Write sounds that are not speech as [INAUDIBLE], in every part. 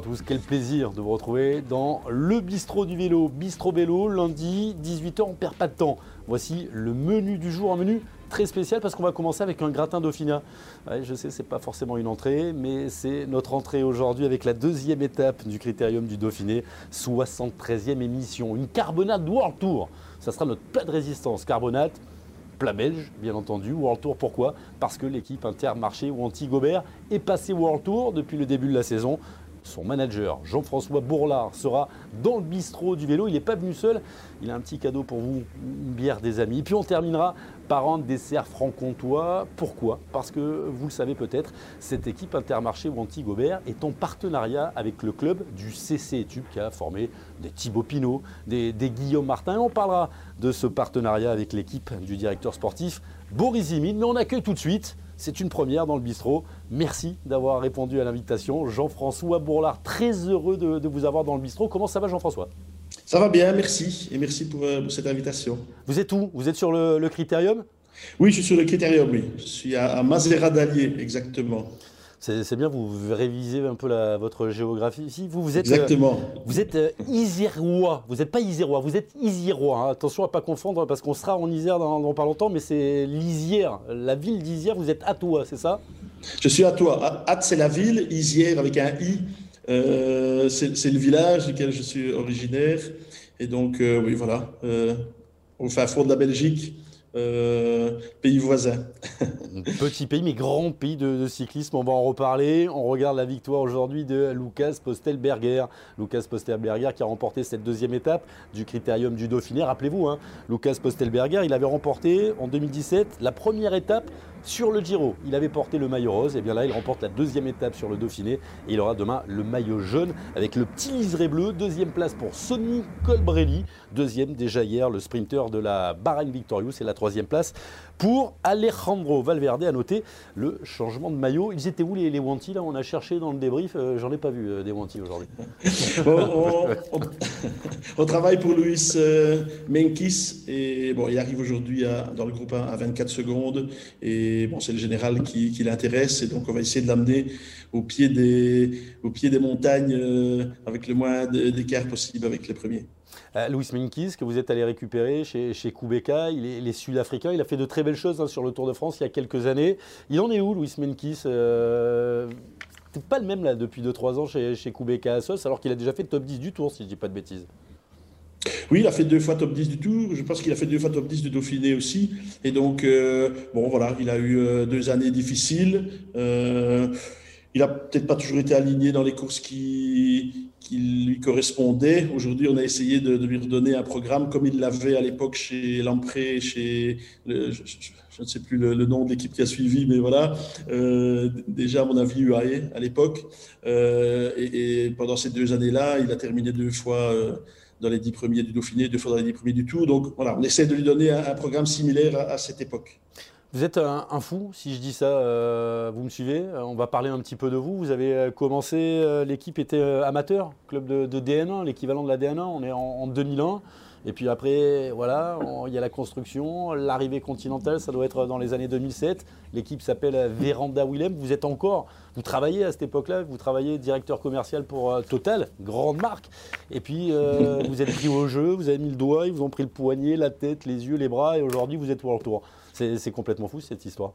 tous. Quel plaisir de vous retrouver dans le bistrot du vélo. Bistrot vélo, lundi, 18h, on perd pas de temps. Voici le menu du jour, un menu très spécial parce qu'on va commencer avec un gratin dauphina. je sais, c'est pas forcément une entrée, mais c'est notre entrée aujourd'hui avec la deuxième étape du critérium du Dauphiné, 73e émission. Une carbonate World Tour. Ça sera notre plat de résistance. Carbonate, plat belge, bien entendu. World Tour, pourquoi? Parce que l'équipe Intermarché ou Anti-Gobert est passée World Tour depuis le début de la saison. Son manager, Jean-François Bourlard, sera dans le bistrot du vélo. Il n'est pas venu seul. Il a un petit cadeau pour vous, une bière des amis. Et puis on terminera par un dessert franc-comtois. Pourquoi? Parce que vous le savez peut-être, cette équipe Intermarché ou Anti-Gobert est en partenariat avec le club du CC Tube qui a formé des Thibaut Pinot, des, Guillaume Martin. On parlera de ce partenariat avec l'équipe du directeur sportif Boris Zimine. Mais on accueille tout de suite c'est une première dans le bistrot. Merci d'avoir répondu à l'invitation. Jean-François Bourlard, très heureux de, vous avoir dans le bistrot. Comment ça va Jean-François? Ça va bien, merci. Et merci pour, euh, cette invitation. Vous êtes où? Vous êtes sur le, critérium? Oui, je suis sur le critérium, oui. Je suis à, à Mazera d'Allier, exactement. C'est bien, vous révisez un peu votre géographie ici. Vous, vous êtes, Exactement. vous êtes euh, Isérois. Vous n'êtes pas Isérois, vous êtes Isirois. Hein. Attention à ne pas confondre parce qu'on sera en Isère dans, pas longtemps, mais c'est l'Isière, la ville d'Isière. Vous êtes à toi, c'est ça? Je suis à toi. At, c'est la ville, Isière avec un I. Euh, c'est le village duquel je suis originaire. Et donc, euh, oui, voilà. au fin fond de la Belgique. Euh, pays voisin. Petit pays, mais grand pays de, cyclisme. On va en reparler. On regarde la victoire aujourd'hui de Lucas Postelberger. Lucas Postelberger qui a remporté cette deuxième étape du Critérium du Dauphiné. Rappelez-vous, hein, Lucas Postelberger, il avait remporté en 2017 la première étape sur le Giro. Il avait porté le maillot rose, et bien là il remporte la deuxième étape sur le Dauphiné et il aura demain le maillot jaune avec le petit liseré bleu. Deuxième place pour Sonny Colbrelli, deuxième déjà hier le sprinter de la Bahrain Victorious et la troisième place pour Alejandro Valverde. À noter le changement de maillot. Ils étaient où les, les là? On a cherché dans le débrief, euh, j'en ai pas vu euh, des Wanty aujourd'hui. [LAUGHS] on, travaille pour Luis euh, Menkis et bon, il arrive aujourd'hui dans le groupe 1 à 24 secondes et bon, c'est le général qui, l'intéresse. Et donc, on va essayer de l'amener au, pied des, au pied des montagnes euh, avec le moins d'écart possible avec les premiers. Euh, Louis Minkis, que vous êtes allé récupérer chez, chez Kubeka, il est, sud-africain, il a fait de très belles choses hein, sur le Tour de France il y a quelques années. Il en est où, Louis Minkis euh, C'est pas le même depuis 2-3 ans chez, chez Kubeka Assos, alors qu'il a déjà fait top 10 du Tour, si je dis pas de bêtises. Oui, il a fait deux fois top 10 du Tour. Je pense qu'il a fait deux fois top 10 du Dauphiné aussi. Et donc, euh, bon, voilà, il a eu euh, deux années difficiles. Euh, il a peut-être pas toujours été aligné dans les courses qui, qui lui correspondaient. Aujourd'hui, on a essayé de, lui redonner un programme comme il l'avait à l'époque chez Lampré, chez je, ne sais plus le, nom de l'équipe qui a suivi, mais voilà, déjà à mon avis UAE à l'époque. Et, et, pendant ces deux années-là, il a terminé deux fois dans les dix premiers du Dauphiné, deux fois dans les dix premiers du Tour. Donc voilà, on essaie de lui donner un, programme similaire à, cette époque. Vous êtes un, fou, si je dis ça, euh, vous me suivez euh, On va parler un petit peu de vous. Vous avez euh, commencé, l'équipe était amateur, club de, de DN1, l'équivalent de la DN1, on est en, en 2001. Et puis après, voilà, il y a la construction, l'arrivée continentale, ça doit être dans les années 2007. L'équipe s'appelle Véranda Willem. Vous êtes encore, vous travaillez à cette époque-là, vous travaillez directeur commercial pour euh, Total, grande marque. Et puis [LAUGHS] vous êtes pris au jeu, vous avez mis le doigt, ils vous ont pris le poignet, la tête, les yeux, les bras, et aujourd'hui vous êtes World Tour. C'est complètement fou cette histoire.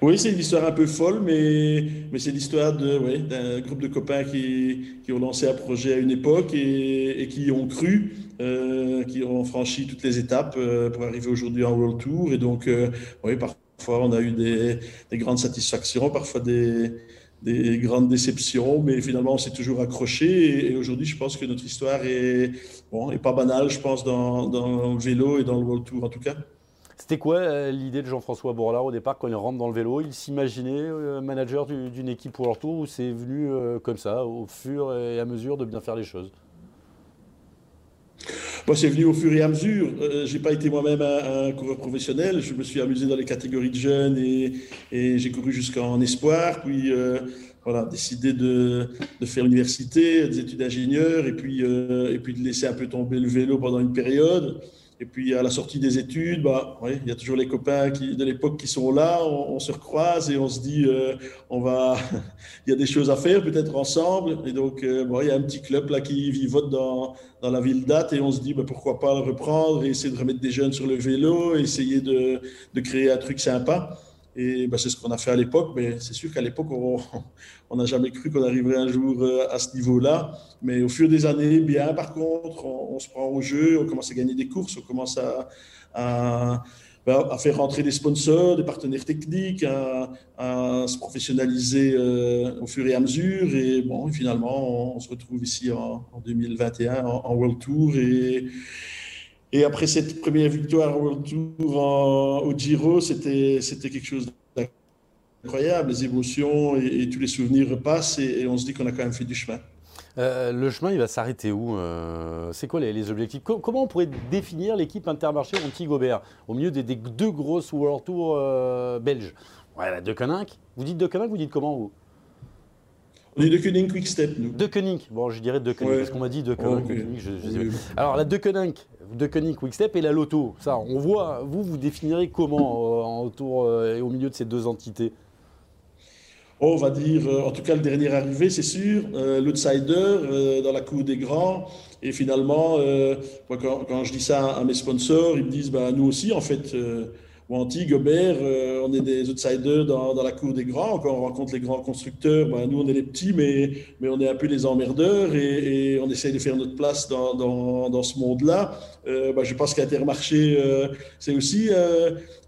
Oui, c'est une histoire un peu folle, mais, c'est l'histoire d'un groupe de copains qui, ont lancé un projet à une époque et, qui ont cru, euh, qui ont franchi toutes les étapes euh, pour arriver aujourd'hui en World Tour. Et donc, euh, oui, parfois on a eu des, des, grandes satisfactions, parfois des, des grandes déceptions, mais finalement on s'est toujours accroché. Et, aujourd'hui, je pense que notre histoire est, bon, pas banale, je pense, dans, dans le vélo et dans le World Tour en tout cas. C'était quoi euh, l'idée de Jean-François Bourlard au départ quand il rentre dans le vélo? Il s'imaginait euh, manager d'une équipe pour leur tour ou c'est venu euh, comme ça, au fur et à mesure de bien faire les choses? Moi, c'est venu au fur et à mesure. Je n'ai pas été moi-même un, coureur professionnel. Je me suis amusé dans les catégories de jeunes et, j'ai couru jusqu'en espoir. Puis, voilà, décidé de, faire l'université, des études d'ingénieur et puis, et puis de laisser un peu tomber le vélo pendant une période. Et puis à la sortie des études, bah, il y a toujours les copains qui, de l'époque qui sont là, on, se recroise et on se dit, euh, on va, [LAUGHS] il y a des choses à faire peut-être ensemble. Et donc, euh, bon, il y a un petit club là qui vivote dans, dans la ville date et on se dit, bah, pourquoi pas le reprendre et essayer de remettre des jeunes sur le vélo, essayer de, de créer un truc sympa. Et bah, c'est ce qu'on a fait à l'époque, mais c'est sûr qu'à l'époque, [LAUGHS] on n'a jamais cru qu'on arriverait un jour euh, à ce niveau-là. Mais au fur des années, bien par contre, on, se prend au jeu, on commence à gagner des courses, on commence à, à, bah, faire rentrer des sponsors, des partenaires techniques, à, se professionnaliser euh, au fur et à mesure. Et bon, finalement, on, se retrouve ici en, 2021 en, World Tour. Et après cette première victoire au Tour au Giro, c'était quelque chose d'incroyable. Les émotions et, tous les souvenirs repassent et, on se dit qu'on a quand même fait du chemin. Euh, le chemin, il va s'arrêter où euh, C'est quoi les, objectifs? Comment on pourrait définir l'équipe Intermarché anti-Gobert au milieu des, deux grosses World Tour euh, belges? Ouais, De Koninck Vous dites De Koninck, vous dites comment vous? On est de Koning Quick Step, nous. De Koning. Bon, je dirais de Koning, parce qu'on m'a dit de Koning. Alors, la de Koning, de Koning Quick Step et la Loto. Ça, on voit, vous, vous définirez comment euh, autour euh, et au milieu de ces deux entités? Oh, On va dire, euh, en tout cas, le dernier arrivé, c'est sûr, l'outsider dans la cour des grands. Et finalement, quand, je dis ça à mes sponsors, ils me disent, bah, nous aussi, en fait Anti, Gobert, euh, on est des outsiders dans, dans, la cour des grands. Quand on rencontre les grands constructeurs, ben, nous, on est les petits, mais, mais on est un peu les emmerdeurs et, on essaye de faire notre place dans, dans, dans ce monde-là. Euh, ben, je pense qu'Intermarché, euh, c'est aussi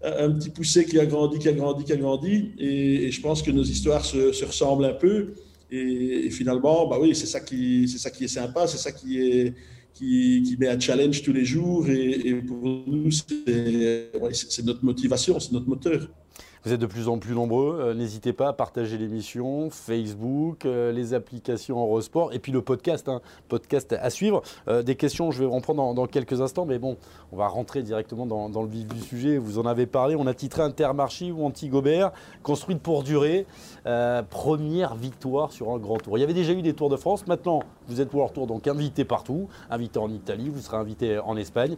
un petit poussé qui a grandi, qui a grandi, qui a grandi. Et, je pense que nos histoires se, se ressemblent un peu. Et, finalement, bah oui, c'est ça, qui, ça qui est sympa, c'est ça qui est qui, met un challenge tous les jours. Et, pour nous, c'est notre motivation, c'est notre moteur. Vous êtes de plus en plus nombreux. Euh, n'hésitez pas à partager l'émission, Facebook, euh, les applications Eurosport et puis le podcast. Hein. podcast à suivre. Euh, des questions, je vais en prendre dans, quelques instants, mais bon, on va rentrer directement dans, le vif du sujet. Vous en avez parlé. On a titré Intermarché ou Anti-Gobert, construite pour durer. première victoire sur un grand tour. Il y avait déjà eu des Tours de France. Maintenant, vous êtes World Tour, donc invité partout. Invité en Italie, vous serez invité en Espagne.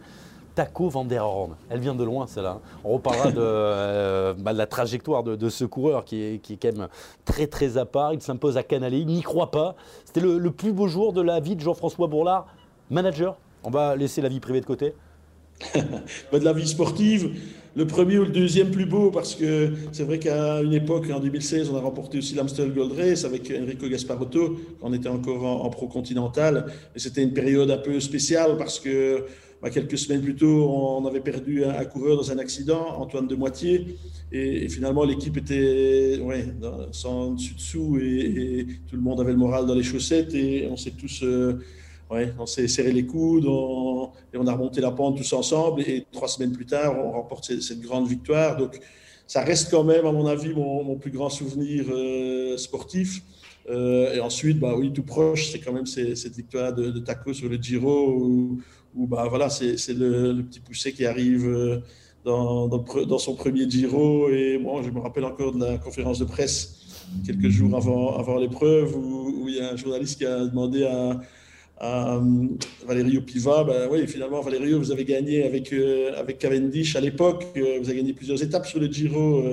Taco Van der Horn. Elle vient de loin, celle-là. On reparlera de, [LAUGHS] euh, bah, la trajectoire de, ce coureur qui est, qui est, quand même très très à part. Il s'impose à Canalé, il n'y croit pas. C'était le, plus beau jour de la vie de Jean-François Bourlard, manager. On va laisser la vie privée de côté. [LAUGHS] Bah, de la vie sportive, le premier ou le deuxième plus beau, parce que c'est vrai qu'à une époque, en 2016, on a remporté aussi l'Amstel Gold Race avec Enrico Gasparotto, quand on était encore en, en pro-continental. Et c'était une période un peu spéciale parce que quelques semaines plus tôt, on avait perdu un, coureur dans un accident, Antoine de Moitié. Et, finalement, l'équipe était ouais, sans dessus-dessous et, tout le monde avait le moral dans les chaussettes. Et on s'est tous euh, on s'est serré les coudes et on a remonté la pente tous ensemble. Et trois semaines plus tard, on remporte cette, grande victoire. Donc, ça reste quand même, à mon avis, mon, plus grand souvenir euh, sportif. Euh, et ensuite, bah oui, tout proche, c'est quand même cette victoire de, de, Taco sur le Giro où bah, voilà, c'est le, petit poussé qui arrive euh, dans, son premier Giro. Et moi, je me rappelle encore de la conférence de presse quelques jours avant, l'épreuve où, il y a un journaliste qui a demandé à, euh, Valerio Piva, ben oui, finalement, Valerio, vous avez gagné avec, euh, avec Cavendish à l'époque, vous avez gagné plusieurs étapes sur le Giro,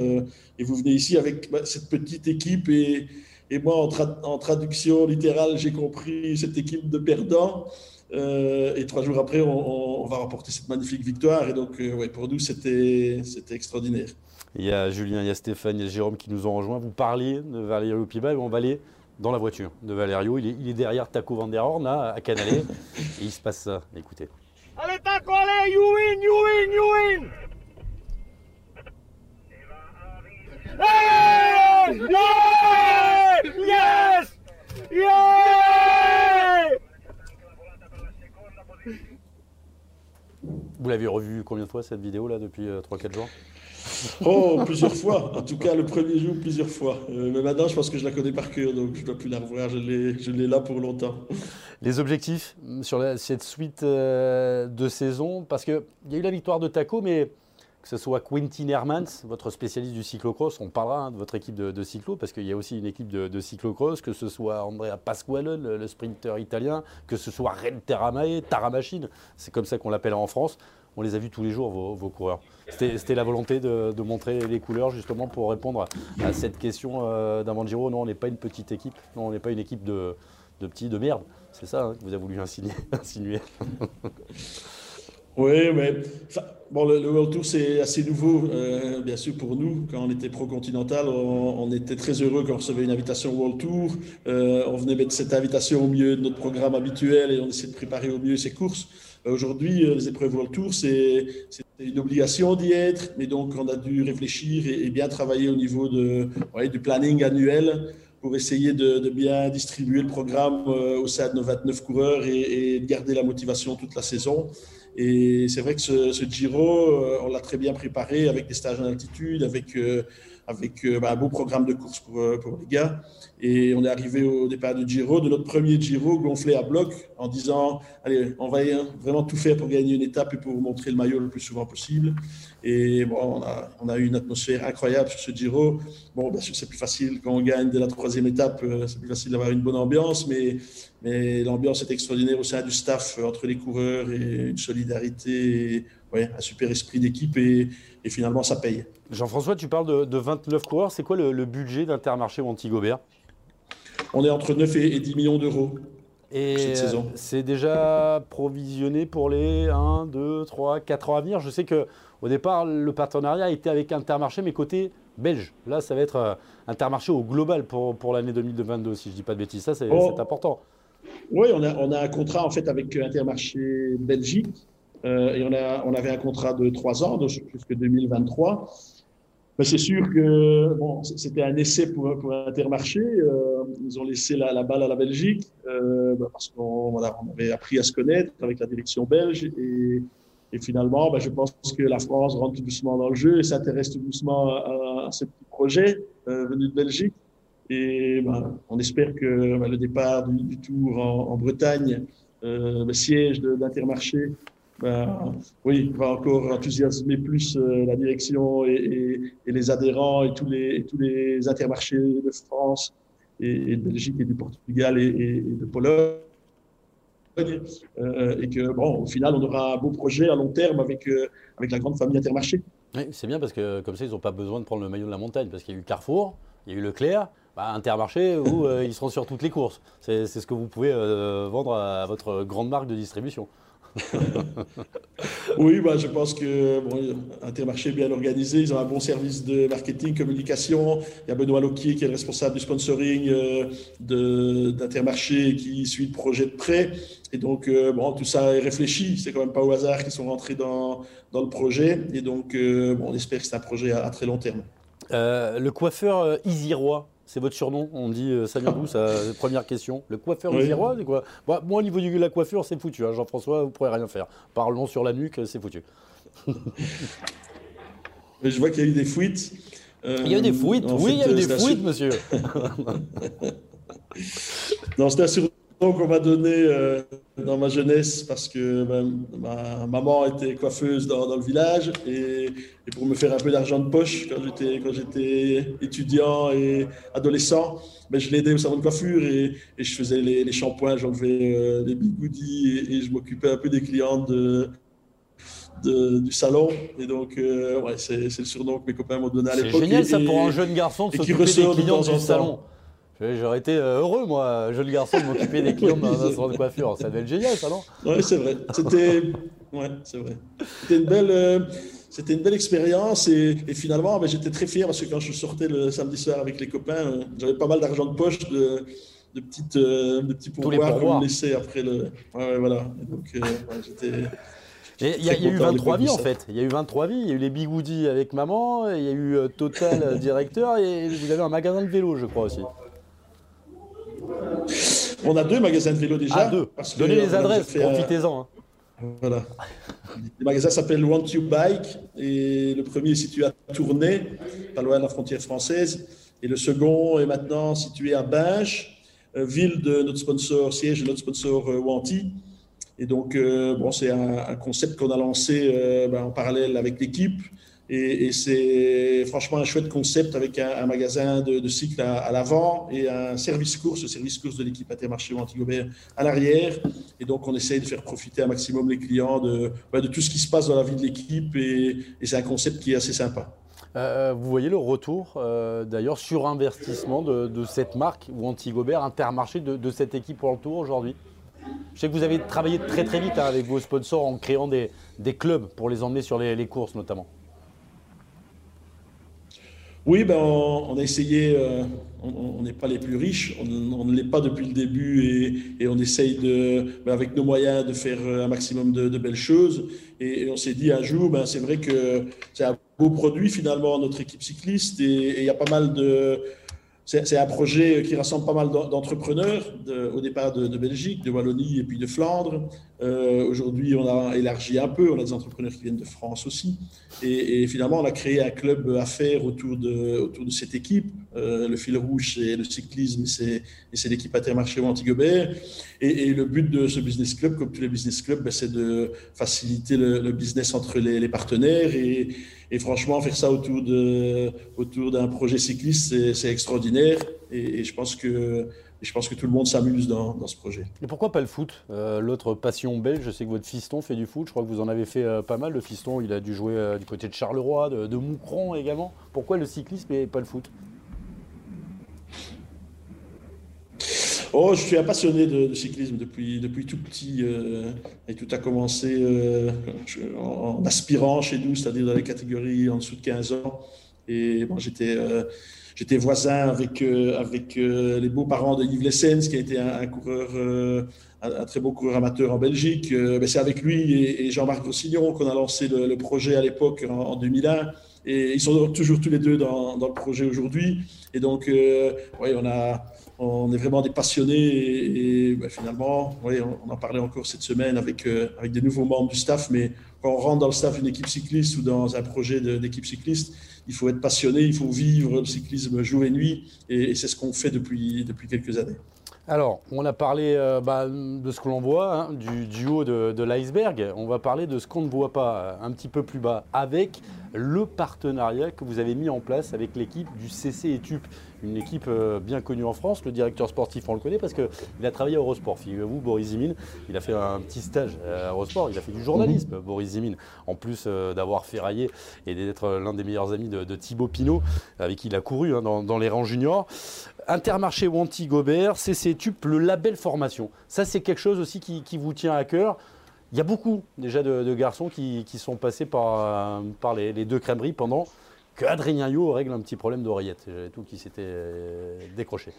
et vous venez ici avec bah, cette petite équipe, et, et moi, en traduction littérale, j'ai compris cette équipe de perdants. Euh, et trois jours après, on, va remporter cette magnifique victoire. Et donc, euh, ouais, pour nous, c'était extraordinaire. Il y a Julien, il y a Stéphane, il y a Jérôme qui nous ont rejoints. Vous parliez de Valerio Piba et on va aller dans la voiture de Valerio. Il est, derrière Taco Van der Horn, à Canalé. [LAUGHS] et il se passe ça. Écoutez. Allez, Taco, allez, you win, you win, you win! Yes! Yes! Vous l'avez revu combien de fois cette vidéo là depuis 3-4 euh, jours? Oh, plusieurs fois. En tout cas, le premier jour, plusieurs fois. Euh, mais maintenant, je pense que je la connais par cœur, donc je ne dois plus la revoir. Je l'ai là pour longtemps. Les objectifs sur cette suite euh, de saison, parce qu'il y a eu la victoire de Taco, mais que ce soit Quentin Hermans, votre spécialiste du cyclocross, on parlera hein, de votre équipe de, cyclo, parce qu'il y a aussi une équipe de, cyclocross, que ce soit Andrea Pasquale, le, sprinter italien, que ce soit Ren Taramae, Taramachine, c'est comme ça qu'on l'appelle en France. on les a vus tous les jours, vos, coureurs. C'était la volonté de, montrer les couleurs justement pour répondre à cette question euh, d'Avangiro. Non, on n'est pas une petite équipe, non, on n'est pas une équipe de, petits de merde. C'est ça hein, que vous avez voulu insinuer. [LAUGHS] Oui, mais bon, le, World Tour, c'est assez nouveau, euh, bien sûr, pour nous. Quand on était pro-continental, on, était très heureux quand on recevait une invitation World Tour. Euh, on venait mettre cette invitation au milieu de notre programme habituel et on essayait de préparer au mieux ces courses. Euh, aujourd'hui, les épreuves World Tour, c'est une obligation d'y être, mais donc on a dû réfléchir et, bien travailler au niveau de, du planning annuel pour essayer de, bien distribuer le programme au sein de nos 29 coureurs et, et de garder la motivation toute la saison. Et c'est vrai que ce, ce Giro, euh, on l'a très bien préparé avec des stages en altitude, avec, euh, avec euh, bah, un beau programme de course pour, pour les gars. Et on est arrivé au départ du Giro, de notre premier Giro gonflé à bloc, en disant Allez, on va vraiment tout faire pour gagner une étape et pour montrer le maillot le plus souvent possible. Et bon, on a, eu une atmosphère incroyable sur ce Giro. Bon, bien sûr, c'est plus facile quand on gagne dès la troisième étape, c'est plus facile d'avoir une bonne ambiance, mais l'ambiance est extraordinaire au sein du staff, entre les coureurs et une solidarité, ouais, un super esprit d'équipe et, et, finalement ça paye. Jean-François, tu parles de, 29 coureurs. C'est quoi le, budget d'Intermarché Montigobert On est entre 9 et, 10 millions d'euros. Et euh, c'est déjà provisionné pour les 1, 2, 3, 4 ans à venir. Je sais qu'au départ, le partenariat était avec Intermarché, mais côté belge. Là, ça va être euh, Intermarché au global pour, pour l'année 2022, si je ne dis pas de bêtises. Ça, c'est oh. important. Oui, on a, on a, un contrat en fait avec Intermarché Belgique et on, a, on avait un contrat de trois ans, jusqu'en 2023. Mais c'est sûr que bon, c'était un essai pour, pour Intermarché. Euh, ils ont laissé la, la, balle à la Belgique euh, bah, parce qu'on voilà, on avait appris à se connaître avec la direction belge. Et, et finalement, bah, je pense que la France rentre tout doucement dans le jeu et s'intéresse tout doucement à, à ce petit projet euh, venu de Belgique. Et ben, on espère que ben, le départ du, Tour en, Bretagne, euh, le siège d'Intermarché, ben, oui, va encore enthousiasmer plus euh, la direction et, les adhérents et tous les, intermarchés de France et, de Belgique et du Portugal et, de Pologne. Euh, et que, bon, au final, on aura un beau projet à long terme avec, avec la grande famille Intermarché. Oui, c'est bien parce que comme ça, ils n'ont pas besoin de prendre le maillot de la montagne parce qu'il y a eu Carrefour, il y a eu Leclerc, bah, Intermarché où euh, ils seront sur toutes les courses. C'est ce que vous pouvez euh, vendre à, votre grande marque de distribution. [LAUGHS] oui, bah, je pense que Intermarché est bien organisé, ils ont un bon service de marketing, communication. Il y a Benoît Loquier qui est le responsable du sponsoring euh, d'Intermarché qui suit le projet de près. Et donc, bon, tout ça est réfléchi. C'est quand même pas au hasard qu'ils sont rentrés dans, dans le projet. Et donc, bon, on espère que c'est un projet à, très long terme. le coiffeur Isirois, c'est votre surnom On dit euh, Bou, [LAUGHS] première question. Le coiffeur oui. c'est quoi Moi, au niveau de la coiffure, c'est foutu. Hein. Jean-François, vous ne pourrez rien faire. Parlons sur la nuque, c'est foutu. [LAUGHS] je vois qu'il y a eu des fuites. il y a eu des fuites, oui, il y a eu des fuites, monsieur. [LAUGHS] non, c'était qu'on m'a donné euh, dans ma jeunesse parce que ma maman était coiffeuse dans, le village et, pour me faire un peu d'argent de poche quand j'étais quand j'étais étudiant et adolescent, ben, je l'aidais au salon de coiffure et, je faisais les, les shampoings, j'enlevais euh, les bigoudis et, je m'occupais un peu des clients de, du salon. Et donc, euh, ouais, c'est le surnom que mes copains m'ont donné à l'époque. C'est génial ça pour un jeune garçon de s'occuper des clients du salon. J'aurais été euh, heureux, moi, jeune garçon, de m'occuper des clients dans un salon de coiffure. Ça devait être génial, ça, non? Oui, c'est vrai. C'était ouais, vrai. une belle. Euh, c'était une belle expérience et, finalement, ben, j'étais très fier parce que quand je sortais le samedi soir avec les copains, euh, j'avais pas mal d'argent de poche, de, de, petites, de petits pourboires qu'on me laissait après le. Ouais, voilà. donc, j'étais. Il y, a eu 23 vies en fait. Il y a eu 23 vies. Il y a eu les Bigoudi avec maman, il y a eu Total directeur et vous avez un magasin de vélo, je crois aussi. On a deux magasins de vélo déjà. Ah, deux. Donnez les adresses, profitez-en. Hein. Voilà. Le magasin s'appelle Want You Bike et le premier est situé à Tournai, pas loin de la frontière française. Et le second est maintenant situé à Binche, euh, ville de notre sponsor, siège de notre sponsor euh, Wanty. Et donc, euh, bon, c'est un, concept qu'on a lancé ben, en parallèle avec l'équipe. Et, c'est franchement un chouette concept avec un, magasin de, cycle à, l'avant et un service course, le service course de l'équipe Intermarché Antigobert à l'arrière. Et donc, on essaye de faire profiter un maximum les clients de, de tout ce qui se passe dans la vie de l'équipe. Et, c'est un concept qui est assez sympa. Euh, vous voyez le retour, euh, d'ailleurs, sur investissement de, cette marque ou Antigobert, Intermarché, de, cette équipe pour le tour aujourd'hui? Je sais que vous avez travaillé très très vite hein, avec vos sponsors en créant des, clubs pour les emmener sur les courses notamment. Oui, ben, on, a essayé, euh, on n'est pas les plus riches, on, ne l'est pas depuis le début et, on essaye de, ben, avec nos moyens de faire un maximum de, belles choses. Et, on s'est dit un jour, ben, c'est vrai que c'est un beau produit finalement, notre équipe cycliste, et il y a pas mal de, c'est un projet qui rassemble pas mal d'entrepreneurs au départ de, Belgique, de Wallonie et puis de Flandre. Euh, aujourd'hui, on a élargi un peu, on a des entrepreneurs qui viennent de France aussi. Et, finalement, on a créé un club à faire autour de, cette équipe. Euh, le fil rouge, c'est le cyclisme c'est l'équipe Intermarché ou Antigobert. Et, le but de ce business club, comme tous les business clubs, ben, c'est de faciliter le, business entre les, partenaires et franchement, faire ça autour d'un projet cycliste, c'est extraordinaire. Et, je, pense que, tout le monde s'amuse dans, ce projet. Et pourquoi pas le foot euh, L'autre passion belge, je sais que votre fiston fait du foot. Je crois que vous en avez fait euh, pas mal. Le fiston, il a dû jouer euh, du côté de Charleroi, de Moucron également. Pourquoi le cyclisme et pas le foot? Oh, je suis un passionné de, cyclisme depuis, depuis tout petit. Euh, et tout a commencé euh, en, aspirant chez nous, c'est-à-dire dans les catégories en dessous de 15 ans. Et bon, j'étais euh, voisin avec, avec les beaux-parents de Yves Lessens, qui a été un, coureur, un, très beau coureur amateur en Belgique. Ben, c'est avec lui et, Jean-Marc Rossignon qu'on a lancé le, projet à l'époque en, 2001. Et ils sont toujours tous les deux dans, dans le projet aujourd'hui. Et donc, oui, on on est vraiment des passionnés et, ben, finalement, on, en parlait encore cette semaine avec, euh, avec des nouveaux membres du staff, mais quand on rentre dans le staff d'une équipe cycliste ou dans un projet d'équipe cycliste, il faut être passionné, il faut vivre le cyclisme jour et nuit et, c'est ce qu'on fait depuis, depuis quelques années. Alors, on a parlé euh, bah, de ce que l'on voit, hein, du, haut de, de l'iceberg. On va parler de ce qu'on ne voit pas un petit peu plus bas, avec le partenariat que vous avez mis en place avec l'équipe du CC Etup une équipe euh, bien connue en France. Le directeur sportif, on le connaît parce qu'il a travaillé à Eurosport. Figurez-vous, Boris Zimin, il a fait un petit stage à Eurosport, il a fait du journalisme, mhm. Boris Zimin, en plus euh, d'avoir ferraillé et d'être l'un des meilleurs amis de, Thibaut Pinot, avec qui il a couru hein, dans, les rangs juniors. Intermarché Wanty Gobert, CC le label formation. Ça, c'est quelque chose aussi qui, vous tient à cœur. Il y a beaucoup déjà de, garçons qui, sont passés par, euh, les, deux crèmeries pendant que Adrien Yo règle un petit problème d'oreillette. J'avais tout qui s'était euh, décroché.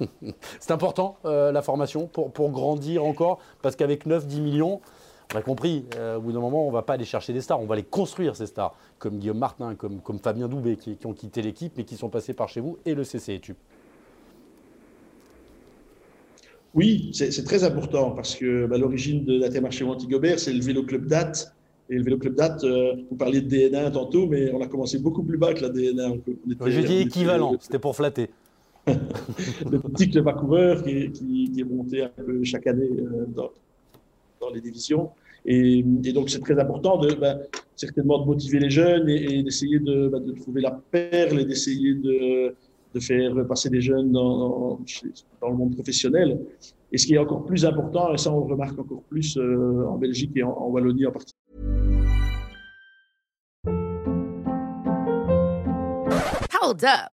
[LAUGHS] c'est important, euh, la formation, pour, grandir encore, parce qu'avec 9-10 millions, on a compris, au bout d'un moment, on ne va pas aller chercher des stars, on va les construire, ces stars, comme Guillaume Martin, comme, comme Fabien Doubé, qui, ont quitté l'équipe, mais qui sont passés par chez vous, et le CC Oui, c'est très important, parce que bah, l'origine de la Marché Montigobert, c'est le Vélo Club Date, et le Vélo Club Date, euh, vous parliez de DNA tantôt, mais on a commencé beaucoup plus bas que la DNA. Je dis équivalent, c'était pour flatter. [LAUGHS] le petit club à qui, qui, est monté un peu chaque année euh, dans, dans, les divisions. Et, donc, c'est très important de, ben, certainement de motiver les jeunes et, d'essayer de, ben, de, trouver la perle et d'essayer de, de, faire passer les jeunes dans, dans, le monde professionnel. Et ce qui est encore plus important, et ça on le remarque encore plus euh, en Belgique et en, en Wallonie en particulier, Hold up.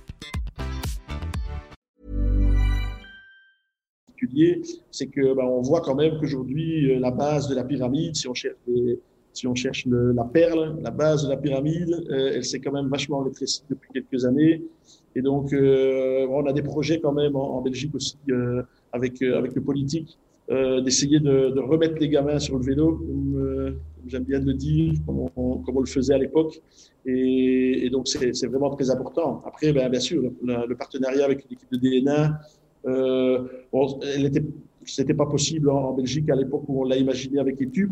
c'est que ben, on voit quand même qu'aujourd'hui, euh, la base de la pyramide, si on cherche, si on cherche la perle, la base de la pyramide, euh, elle s'est quand même vachement rétrécie depuis quelques années. Et donc, euh, on a des projets quand même en, Belgique aussi avec, avec le politique d'essayer de, remettre les gamins sur le vélo, comme, j'aime bien le dire, comme on, le faisait à l'époque. Et, donc, c'est vraiment très important. Après, ben, bien sûr, le, partenariat avec l'équipe de DNA, euh, bon, c'était pas possible en, Belgique à l'époque où on l'a imaginé avec Etup.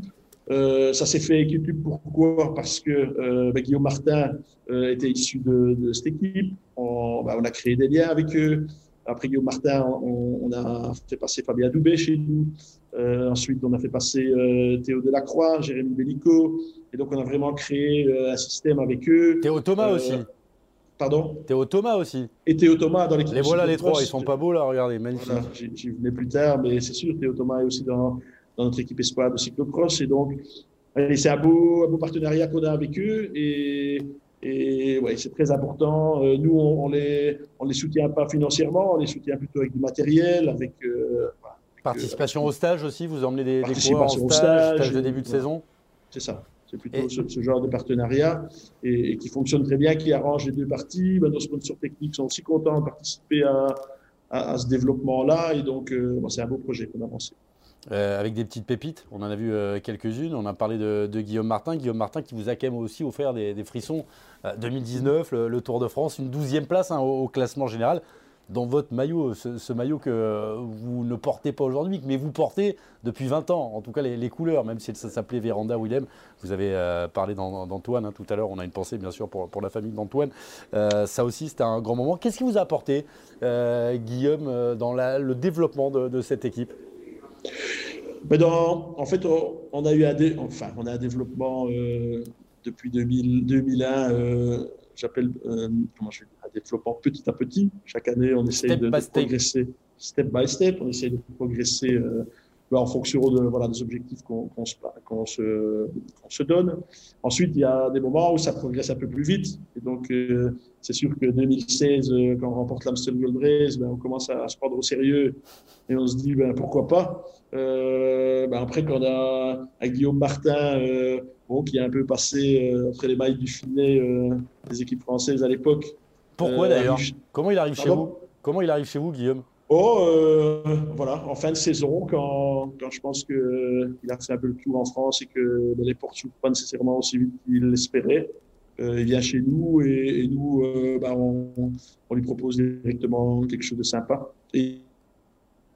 Euh, ça s'est fait avec Etup pourquoi? Parce que euh, ben, Guillaume Martin euh, était issu de, de, cette équipe. On, ben, on, a créé des liens avec eux. Après Guillaume Martin, on, on a fait passer Fabien Doubé chez nous. Euh, ensuite, on a fait passer euh, Théo Delacroix, Jérémy Bellico. Et donc, on a vraiment créé euh, un système avec eux. Théo Thomas aussi. Pardon Théo Thomas aussi. Et Théo Thomas dans l'équipe. Les voilà les trois, ils sont pas beaux là, regardez, magnifique. Voilà, J'y venais plus tard, mais c'est sûr, Théo Thomas est aussi dans, dans notre équipe espoir de cyclocross. Et donc, c'est un beau, un beau partenariat qu'on a avec eux. Et, et ouais, c'est très important. nous, on, on, les, on les soutient pas financièrement, on les soutient plutôt avec du matériel, avec. Participation au stage aussi, vous emmenez des, des coureurs en stage, stage, de début de saison? C'est ça. C'est plutôt ce, genre de partenariat et, qui fonctionne très bien, qui arrange les deux parties. Ben, nos sponsors techniques sont aussi contents de participer à, à, ce développement-là et donc euh, c'est un beau projet qu'on a lancé. Euh, avec des petites pépites, on en a vu euh, quelques-unes. On a parlé de, Guillaume Martin. Guillaume Martin qui vous a quand même aussi offert des, frissons. 2019, le, Tour de France, une douzième place hein, au, classement général dans votre maillot, ce, maillot que vous ne portez pas aujourd'hui, mais vous portez depuis 20 ans, en tout cas les, couleurs, même si ça s'appelait Véranda Willem. Vous avez euh, parlé d'Antoine hein, tout à l'heure, on a une pensée bien sûr pour, la famille d'Antoine. Euh, ça aussi, c'était un grand moment. Qu'est-ce qui vous a apporté, euh, Guillaume, dans le développement de, cette équipe? En fait, on, a eu un, développement depuis 2000, 2001 j'appelle, euh, comment je un développement petit à petit. Chaque année, on essaye de, progresser step by step, on essaye de progresser euh, en fonction de, voilà, des objectifs qu'on se, se, donne. Ensuite, il y a des moments où ça progresse un peu plus vite. Et donc, euh, c'est sûr que 2016, euh, quand on remporte l'Amstel Gold Race, ben, on commence à, se prendre au sérieux et on se dit ben, pourquoi pas. Euh, ben, après, quand on a Guillaume Martin, bon, qui a un peu passé entre les mailles du filet des équipes françaises à l'époque. Pourquoi d'ailleurs Comment il arrive chez vous Comment il arrive chez vous, Guillaume Oh, euh, voilà, en fin de saison, quand, quand je pense qu'il euh, a fait un peu le tour en France et que ben, les portes s'ouvrent pas nécessairement aussi vite qu'il l'espérait, euh, il vient chez nous et, nous, bah, on, on, lui propose directement quelque chose de sympa. Et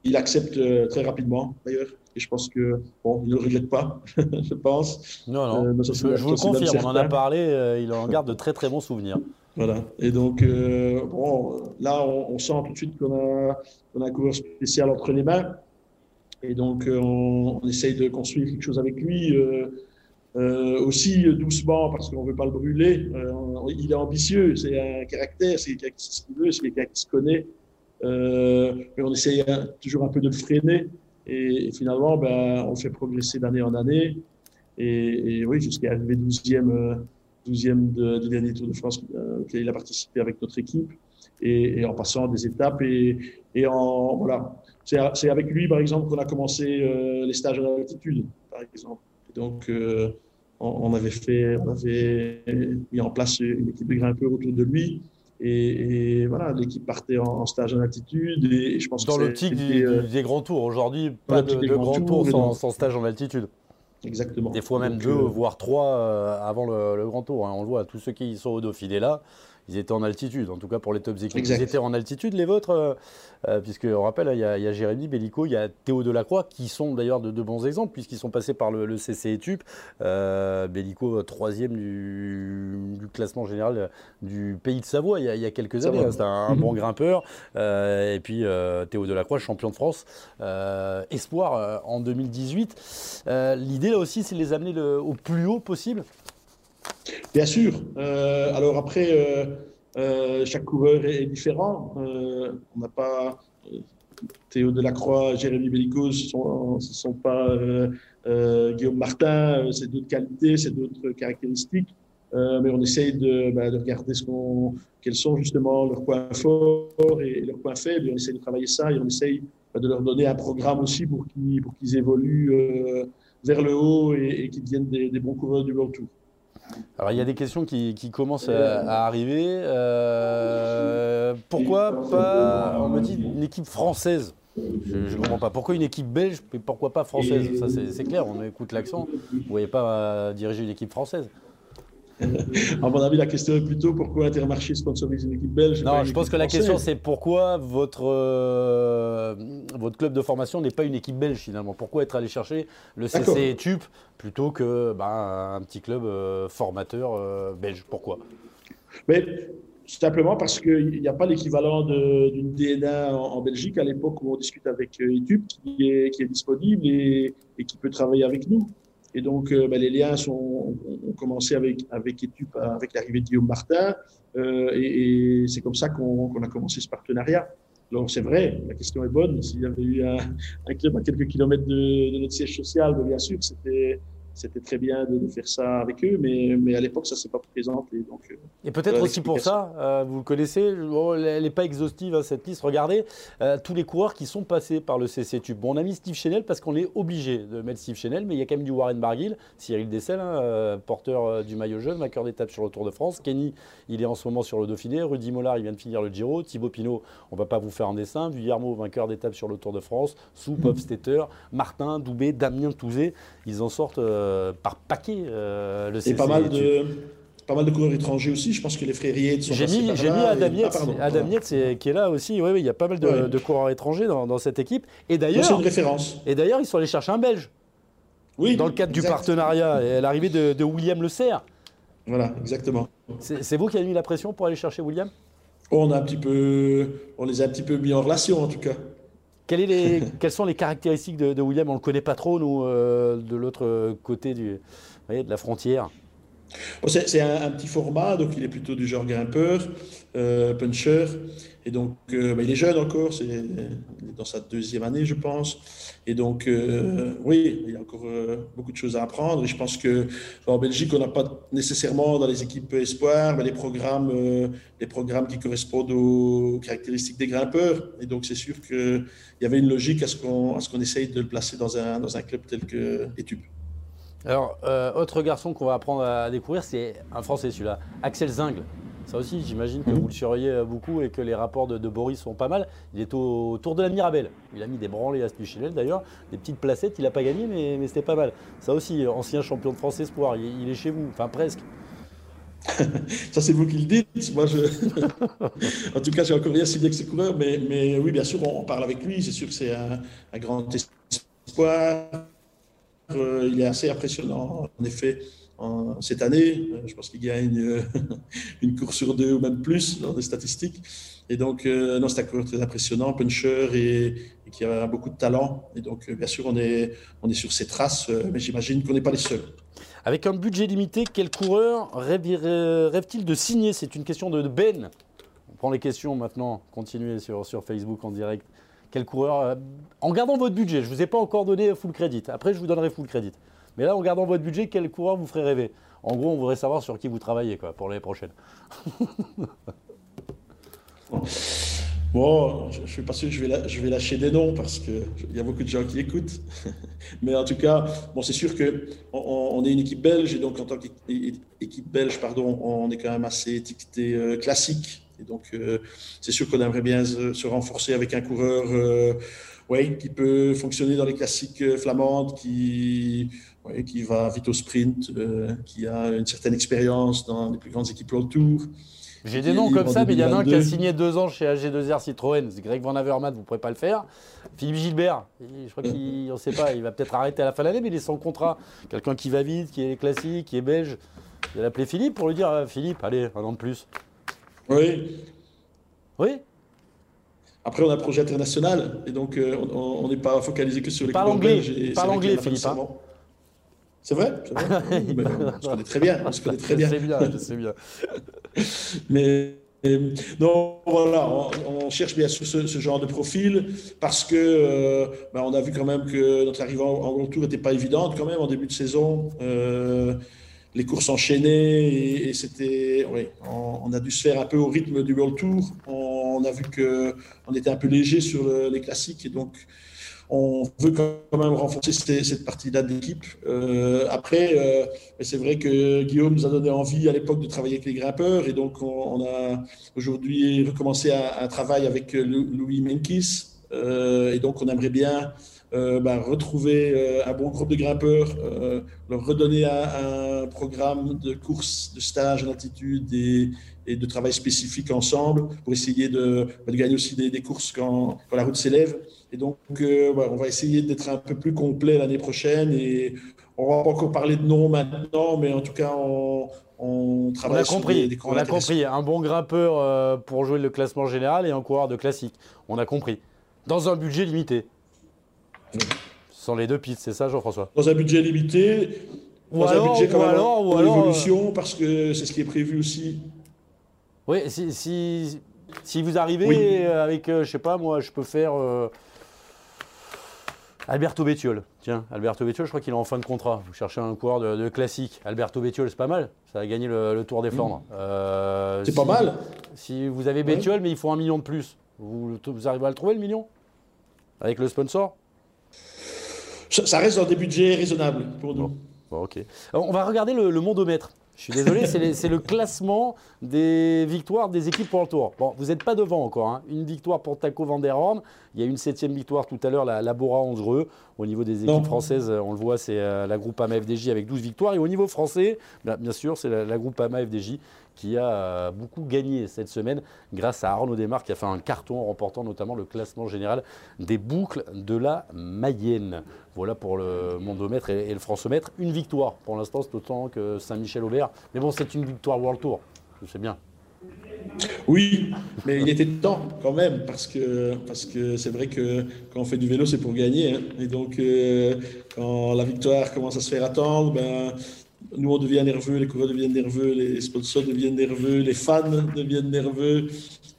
il accepte très rapidement, d'ailleurs. Et je pense que bon, il ne le regrette pas, [LAUGHS] je pense. Non, non. je, je, vous le confirme, on en a parlé, il en garde de très très bons souvenirs. Voilà. Et donc, euh, bon, là, on, sent tout de suite qu'on a, on a un coureur spécial entre les mains. Et donc, euh, on, on, essaye de construire quelque chose avec lui. Euh, euh aussi doucement, parce qu'on veut pas le brûler. Euh, il est ambitieux, c'est un caractère, c'est quelqu'un qui sait ce qu'il veut, c'est quelqu'un qui se connaît. mais on essaye toujours un peu de freiner. Et, finalement, ben, on fait progresser d'année en année. Et, et oui, jusqu'à arriver 12e 12e de, du dernier Tour de France euh, auquel il a participé avec notre équipe, et, et en passant des étapes. Et, et en, voilà, c'est avec lui, par exemple, qu'on a commencé euh, les stages à altitude, par exemple. donc, euh, on, avait fait, on avait mis en place une équipe de grimpeurs autour de lui. Et, et, voilà, l'équipe partait en, stage en altitude. Et, je pense dans l'optique des grands tours, aujourd'hui, pas de, de grands tours, sans, sans, stage en altitude. Exactement. Des fois même deux, euh, voire trois euh, avant le, grand tour. Hein. On le voit, tous ceux qui sont au Dauphiné là, ils étaient en altitude, en tout cas pour les top équipes. Ils étaient en altitude, les vôtres, euh, euh, puisque on rappelle, il y, a, Jérémy Bellico, il y a Théo Delacroix, qui sont d'ailleurs de, bons exemples, puisqu'ils sont passés par le, CC ETUP. Euh, Bellico, troisième du, classement général du pays de Savoie il y a, quelques années. Hein. C'était un, bon mhm. grimpeur. et puis Théo Delacroix, champion de France, espoir en 2018. L'idée là aussi, c'est de les amener au plus haut possible Bien sûr. Euh, alors après, euh, euh, chaque coureur est, différent. on n'a pas Théo Delacroix, Jérémy Bellico, ce ne sont, pas Guillaume Martin, c'est d'autres qualités, c'est d'autres caractéristiques. mais on essaye de, bah, de regarder ce qu'on, quels sont justement leurs points forts et, leurs points faibles. on essaye de travailler ça et on essaye bah, de leur donner un programme aussi pour qu'ils, évoluent vers le haut et, qu'ils deviennent des, des, bons coureurs du World Tour. Alors il y a des questions qui, commencent à, arriver. Euh, pourquoi pas, on me dit, une équipe française? Je ne comprends pas. Pourquoi une équipe belge, mais pourquoi pas française? Ça, c'est clair, on écoute l'accent. Vous ne voyez pas euh, diriger une équipe française. À mon avis, la question est plutôt pourquoi Intermarché sponsorise une équipe belge Non, je pense que la question c'est pourquoi votre, euh, votre club de formation n'est pas une équipe belge finalement? Pourquoi être allé chercher le CC TUP plutôt que ben, un petit club euh, formateur euh, belge? Pourquoi? Mais simplement parce qu'il n'y a pas l'équivalent d'une DNA en, Belgique à l'époque où on discute avec ETUP qui est, qui est disponible et, et qui peut travailler avec nous. Et donc, euh, bah, les liens sont, ont, commencé avec, avec Etup, avec l'arrivée de Guillaume Martin, euh, et, et c'est comme ça qu'on a commencé ce partenariat. Alors, c'est vrai, la question est bonne. S'il y avait eu un, un club à quelques kilomètres de, de notre siège social, bien sûr, c'était c'était très bien de, faire ça avec eux, mais, mais à l'époque, ça ne s'est pas présenté. Donc, euh, et peut-être aussi pour ça, euh, vous le connaissez, elle n'est pas exhaustive hein, cette liste. Regardez euh, tous les coureurs qui sont passés par le CC Tube. Bon, on a mis Steve Chenel parce qu'on est obligé de mettre Steve Chenel, mais il y a quand même du Warren Barguil, Cyril Dessel, hein, porteur du maillot jaune, vainqueur d'étape sur le Tour de France. Kenny, il est en ce moment sur le Dauphiné. Rudy Mollard, il vient de finir le Giro. Thibaut Pinot, on ne va pas vous faire un dessin. Guillermo, vainqueur d'étape sur le Tour de France. Soup, Hofstetter, Martin, Doubé, Damien Touzé. Ils en sortent par paquet euh, le Et pas mal de pas mal de coureurs étrangers aussi. Je pense que les frères sont J'ai mis, j'ai mis Adam Yates, Adam Yates qui est là aussi. Oui, oui, il y a pas mal de, coureurs étrangers dans, dans, cette équipe. Et d'ailleurs, c'est une référence. Et d'ailleurs, ils sont allés chercher un Belge. Oui. Dans le cadre du partenariat et l'arrivée de, de, William Le Serre. Voilà, exactement. C'est vous qui avez mis la pression pour aller chercher William? On, a un petit peu, on les a un petit peu mis en relation, en tout cas. Est les, [LAUGHS] quelles sont les caractéristiques de, William? On ne le connaît pas trop, nous, euh, de l'autre côté du, de la frontière c'est un, petit format, donc il est plutôt du genre grimpeur, euh, puncher. Et donc, euh, bah, il est jeune encore, c'est, dans sa deuxième année, je pense. Et donc, euh, oui, il y a encore beaucoup de choses à apprendre. Et je pense qu'en Belgique, on n'a pas nécessairement dans les équipes espoirs les, programmes, les programmes qui correspondent aux caractéristiques des grimpeurs. Et donc, c'est sûr qu'il y avait une logique à ce qu'on, essaye de le placer dans un, dans un club tel que Etup. Alors, euh, autre garçon qu'on va apprendre à découvrir, c'est un Français celui-là, Axel Zingle. Ça aussi, j'imagine que mhm. vous le surveillez euh, beaucoup et que les rapports de, Boris sont pas mal. Il est au, tour de la Mirabelle. Il a mis des branlées à Stuchinel d'ailleurs, des petites placettes. Il n'a pas gagné, mais, c'était pas mal. Ça aussi, ancien champion de France Espoir, il, est chez vous, enfin presque. [LAUGHS] ça, c'est vous qui le dites. Moi, je... [LAUGHS] en tout cas, j'ai encore rien signé avec ce coureur, mais, mais oui, bien sûr, on, parle avec lui. C'est sûr que c'est un, un grand espoir euh, il est assez impressionnant, en effet, cette année. Euh, je pense qu'il gagne euh, [LAUGHS] une course sur deux ou même plus dans des statistiques. Et donc, non, c'est un coureur très impressionnant, puncher et, qui a beaucoup de talent. Et donc, bien sûr, on est, on est sur ses traces, mais j'imagine qu'on n'est pas les seuls. Avec un budget limité, quel coureur rêve-t-il de signer? C'est une question de Ben. On prend les questions maintenant. Continuez sur, sur Facebook en direct. Quel coureur euh, En gardant votre budget, je ne vous ai pas encore donné full crédit. Après, je vous donnerai full crédit. Mais là, en gardant votre budget, quel coureur vous ferait rêver? En gros, on voudrait savoir sur qui vous travaillez quoi, pour l'année prochaine. [LAUGHS] Bon, je ne suis pas sûr que je vais, je vais lâcher des noms parce qu'il y a beaucoup de gens qui écoutent. [LAUGHS] Mais en tout cas, bon, c'est sûr qu'on on est une équipe belge et donc en tant qu'équipe belge, pardon, on est quand même assez étiqueté euh, classique et donc, euh, c'est sûr qu'on aimerait bien se, renforcer avec un coureur euh, ouais, qui peut fonctionner dans les classiques euh, flamandes, qui, qui va vite au sprint, qui a une certaine expérience dans les plus grandes équipes World Tour. J'ai des noms comme ça, mais il y en a un qui a signé deux ans chez AG2R Citroën. C'est Greg Van Avermaet, vous ne pourrez pas le faire. Philippe Gilbert, je crois qu'il, ne sait pas, il va peut-être arrêter à la fin de l'année, mais il est sans contrat. Quelqu'un qui va vite, qui est classique, qui est belge. Il a appelé Philippe pour lui dire Philippe, allez, un an de plus. Oui. Oui. Après, on a un projet international et donc euh, on n'est pas focalisé que sur les Parle anglais, parle anglais, Philippe. Hein. C'est vrai, [LAUGHS] On se connaît très bien. On se connaît très bien. Je sais bien, je sais bien. [LAUGHS] Mais non, voilà, on, cherche bien sûr ce, genre de profil parce que euh, ben, on a vu quand même que notre arrivée en, Grand Tour n'était pas évidente quand même en début de saison. Euh, les courses enchaînées et, c'était, oui, on, a dû se faire un peu au rythme du World Tour. On, a vu que on était un peu léger sur les classiques et donc on veut quand même renforcer cette, partie-là de l'équipe. Euh, après, euh, c'est vrai que Guillaume nous a donné envie à l'époque de travailler avec les grimpeurs et donc on, a aujourd'hui recommencé un, travail avec Louis Menkis et donc on aimerait bien bah, retrouver un bon groupe de grimpeurs, leur redonner un, programme de course, de stage en altitude et, et, de travail spécifique ensemble pour essayer de, bah, de gagner aussi des, des courses quand, quand, la route s'élève. Et donc, bah, on va essayer d'être un peu plus complet l'année prochaine et on va pas encore parler de nom maintenant, mais en tout cas, on, on travaille on a compris, des, On a compris. Un bon grimpeur euh, pour jouer le classement général et un coureur de classique. On a compris. Dans un budget limité. Sans les deux pistes, c'est ça, Jean-François? Dans un budget limité. Ou dans alors, un budget quand ou même alors, ou alors, évolution, parce que c'est ce qui est prévu aussi. Oui, si, si, si vous arrivez avec, euh, je sais pas, moi, je peux faire. Euh, Alberto Bettiol, tiens, Alberto Bettiol, je crois qu'il est en fin de contrat. Vous cherchez un coureur de, classique. Alberto Bettiol, c'est pas mal. Ça a gagné le, Tour des Flandres. Mmh. Euh, c'est pas mal. Si vous avez Bettiol, mais il faut un million de plus. Vous, vous, arrivez à le trouver, le million? Avec le sponsor? Ça, reste dans des budgets raisonnables pour nous. Bon. ok. on va regarder le, le mondomètre. Je suis désolé, c'est le classement des victoires des équipes pour le tour. Bon, vous n'êtes pas devant encore. Hein. Une victoire pour Taco Van der Horn. Il y a une septième victoire tout à l'heure, la, la Bora 11 Au niveau des équipes françaises, on le voit, c'est euh, la groupe AMA FDJ avec 12 victoires. Et au niveau français, bien, sûr, c'est la, la, groupe AMA FDJ qui a euh, beaucoup gagné cette semaine grâce à Arnaud Desmarques qui a fait un carton en remportant notamment le classement général des boucles de la Mayenne. Voilà pour le mondomètre et, et le francomètre. Une victoire pour l'instant, c'est autant que Saint-Michel-Aubert. Mais bon, c'est une victoire World Tour. C'est bien. Oui, mais il était temps quand même, parce que parce que c'est vrai que quand on fait du vélo, c'est pour gagner. Hein. Et donc, euh, quand la victoire commence à se faire attendre, ben, nous, on devient nerveux, les coureurs deviennent nerveux, les sponsors deviennent nerveux, les fans deviennent nerveux.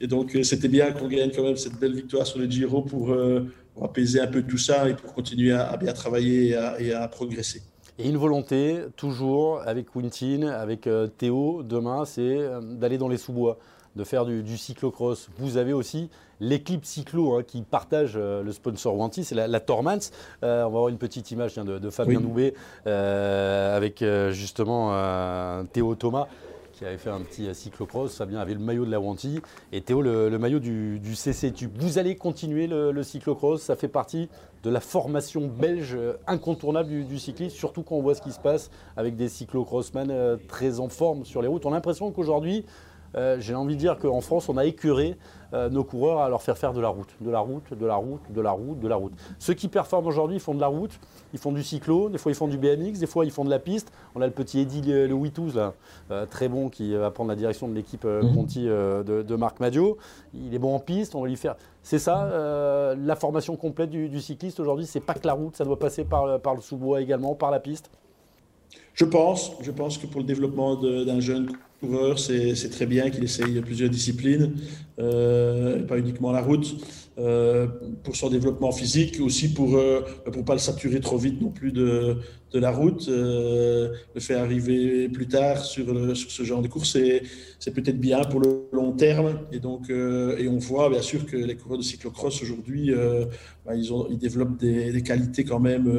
Et donc, euh, c'était bien qu'on gagne quand même cette belle victoire sur le Giro pour, euh, apaiser un peu tout ça et pour continuer à, bien travailler et à, progresser. Et une volonté, toujours, avec Quintin, avec euh, Théo, demain, c'est d'aller dans les sous-bois, de faire du, cyclocross. Vous avez aussi l'équipe cyclo hein, qui partage le sponsor Wanty, c'est la, Tormans. on va avoir une petite image de, Fabien oui. avec justement Théo Thomas qui avait fait un petit cyclocross. Fabien avait le maillot de la Wanty et Théo le, maillot du, CC Tube. Vous allez continuer le, cyclocross, ça fait partie de la formation belge incontournable du, du, cycliste, surtout quand on voit ce qui se passe avec des cyclocrossmen euh, très en forme sur les routes. On a l'impression qu'aujourd'hui, euh, j'ai envie de dire qu'en France, on a écuré euh, nos coureurs à leur faire faire de la route, de la route, de la route, de la route, de la route. Ceux qui performent aujourd'hui, ils font de la route, ils font du cyclo, des fois ils font du BMX, des fois ils font de la piste. On a le petit Eddie Le Witouz, là, euh, très bon, qui va prendre la direction de l'équipe mhm. Conti de, Marc Madio. Il est bon en piste, on va lui faire. C'est ça, la formation complète du, cycliste aujourd'hui, c'est pas que la route, ça doit passer par, par le sous-bois également, par la piste. Je pense, je pense que pour le développement d'un jeune c'est très bien qu'il essaye plusieurs disciplines, euh, pas uniquement la route, euh, pour son développement physique, aussi pour ne euh, pour pas le saturer trop vite non plus de, de la route, le faire arriver plus tard sur, ce genre de course, c'est peut-être bien pour le long terme. Et donc, et on voit bien sûr que les coureurs de cyclocross aujourd'hui, bah, ils, ils développent des qualités quand même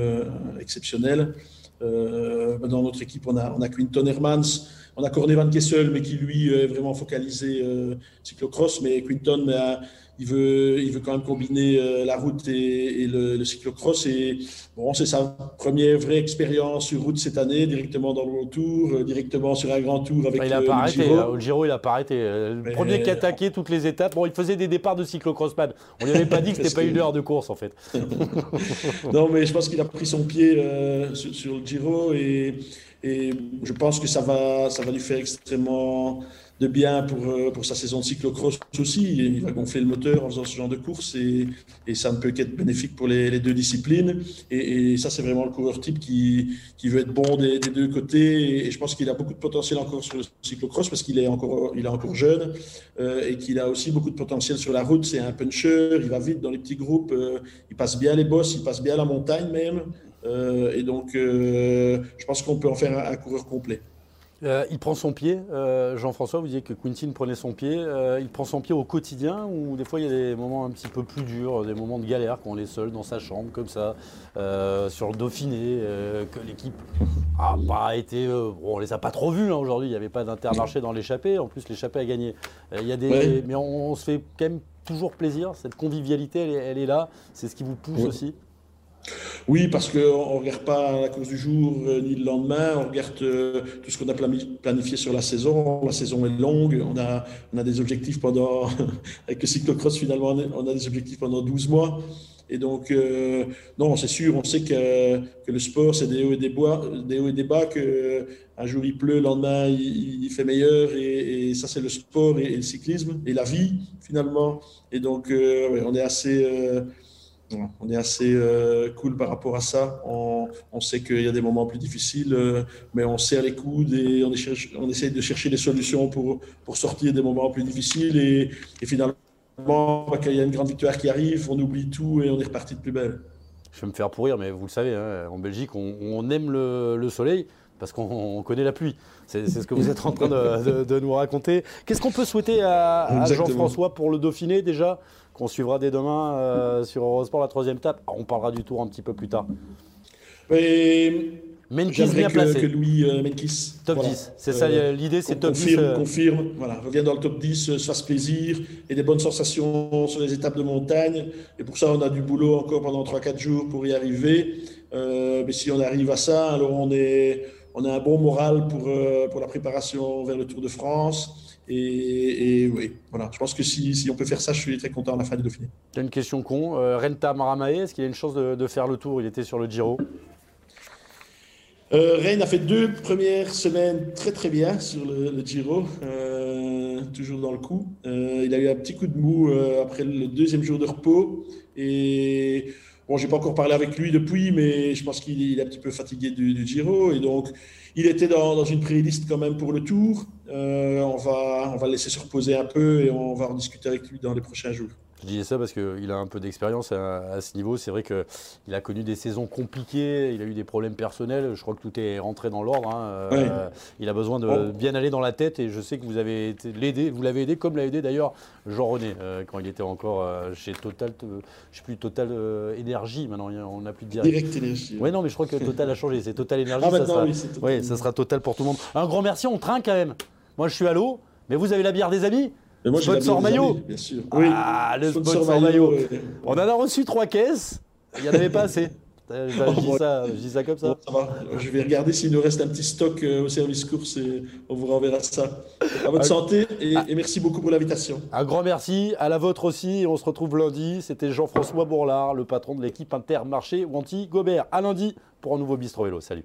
exceptionnelles. Dans notre équipe, on a, on a Quinton Hermans, on a Corné Van Kessel, mais qui lui est vraiment focalisé euh, cyclocross. Mais Quinton, ben, il, veut, il veut quand même combiner euh, la route et, le, cyclocross. Et bon, c'est sa première vraie expérience sur route cette année, directement dans le Tour, euh, directement sur un grand tour avec il a pas arrêté, Giro. Le Giro, il n'a pas arrêté. Le premier qui attaquait toutes les étapes. Bon, il faisait des départs de cyclocrossman. On lui avait pas dit que c'était pas une heure de course en fait. [LAUGHS] non, mais je pense qu'il a pris son pied sur, sur, le Giro et et je pense que ça va, ça va lui faire extrêmement de bien pour, euh, pour sa saison de cyclocross aussi. Il va gonfler le moteur en faisant ce genre de course et, et ça ne peut qu'être bénéfique pour les, les deux disciplines. Et, ça, c'est vraiment le coureur type qui, qui veut être bon des, deux côtés. Et je pense qu'il a beaucoup de potentiel encore sur le cyclocross parce qu'il est encore, il est encore jeune euh, et qu'il a aussi beaucoup de potentiel sur la route. C'est un puncher, il va vite dans les petits groupes, euh, il passe bien les bosses, il passe bien la montagne même. Et donc, je pense qu'on peut en faire un, coureur complet. Euh, il prend son pied, euh, Jean-François, vous disiez que Quintin prenait son pied. Euh, il prend son pied au quotidien ou des fois il y a des moments un petit peu plus durs, des moments de galère quand on est seul dans sa chambre comme ça, sur le Dauphiné, que l'équipe a pas été. bon, on les a pas trop vus hein, aujourd'hui, il n'y avait pas d'intermarché dans l'échappée, en plus l'échappée a gagné. Il y a des, Mais on, se fait quand même toujours plaisir, cette convivialité elle, est là, c'est ce qui vous pousse aussi oui, parce qu'on ne regarde pas la course du jour euh, ni le lendemain, on regarde euh, tout ce qu'on a planifié sur la saison. La saison est longue, on a, des objectifs pendant, [LAUGHS] avec le cyclocross finalement, on a des objectifs pendant 12 mois. Et donc, euh, non, c'est sûr, on sait que, que le sport, c'est des hauts et des, bois, des hauts et des bas, qu'un jour il pleut, le lendemain il, fait meilleur, et, ça c'est le sport et, le cyclisme, et la vie finalement. Et donc, on est assez on est assez euh, cool par rapport à ça. On, sait qu'il y a des moments plus difficiles, euh, mais on serre les coudes et on, on, essaie de chercher des solutions pour, pour sortir des moments plus difficiles. Et, finalement, quand il y a une grande victoire qui arrive, on oublie tout et on est reparti de plus belle. Je vais me faire pourrir, mais vous le savez, hein, en Belgique, on, aime le, soleil parce qu'on connaît la pluie. C'est ce que vous êtes en train de, nous raconter. Qu'est-ce qu'on peut souhaiter à Jean-François pour le Dauphiné déjà? Qu'on suivra dès demain euh, sur Eurosport, la troisième étape. On parlera du tour un petit peu plus tard. Mais Menkis bien placé. que Louis euh, Menkis. Top 10, c'est ça euh, l'idée, c'est top confirme, 10. Confirme, voilà, revient dans le top 10, se fasse plaisir et des bonnes sensations sur les étapes de montagne. Et pour ça, on a du boulot encore pendant 3-4 jours pour y arriver. mais si on arrive à ça, alors on, est, on a un bon moral pour, pour la préparation vers le Tour de France. Et, oui, voilà. Je pense que si, on peut faire ça, je suis très content à la fin du Dauphiné. J'ai une question con. Euh, Renta Maramae, est-ce qu'il a une chance de, faire le tour? Il était sur le Giro. Euh, Rennes a fait deux premières semaines très très bien sur le, Giro, euh, toujours dans le coup. il a eu un petit coup de mou après le deuxième jour de repos. Et bon, j'ai pas encore parlé avec lui depuis, mais je pense qu'il est un petit peu fatigué du, du Giro. Et donc, il était dans, une pré-liste quand même pour le tour. Euh, on, va, on va laisser se reposer un peu et on va en discuter avec lui dans les prochains jours. Je disais ça parce qu'il a un peu d'expérience à, ce niveau. C'est vrai qu'il a connu des saisons compliquées, il a eu des problèmes personnels. Je crois que tout est rentré dans l'ordre. Hein. Euh, il a besoin de bien aller dans la tête et je sais que vous avez l'aidé, vous l'avez aidé comme l'a aidé d'ailleurs Jean René euh, quand il était encore euh, chez Total, je sais plus Total Énergie. Maintenant, on n'a plus de direct. Direct Énergie. Oui, non, mais je crois que Total a changé. C'est Total Énergie. Ah, ça, sera, oui, ça sera Total pour tout le monde. Un grand merci. On trinque quand même. Moi, je suis à l'eau, mais vous avez la bière des amis. Mais moi, sponsor maillot. bien sûr. Oui. Ah, le sponsor, maillot. On en a reçu trois caisses. Il n'y en avait pas assez. [LAUGHS] Je, dis ça, je dis ça comme ça. ça va. Je vais regarder s'il nous reste un petit stock euh, au service course et on vous renverra ça. À votre santé ah. et, merci beaucoup pour l'invitation. Un grand merci, à la vôtre aussi. On se retrouve lundi. C'était Jean-François Bourlard, le patron de l'équipe Intermarché Wanty Gobert. À lundi pour un nouveau Bistro Vélo. Salut.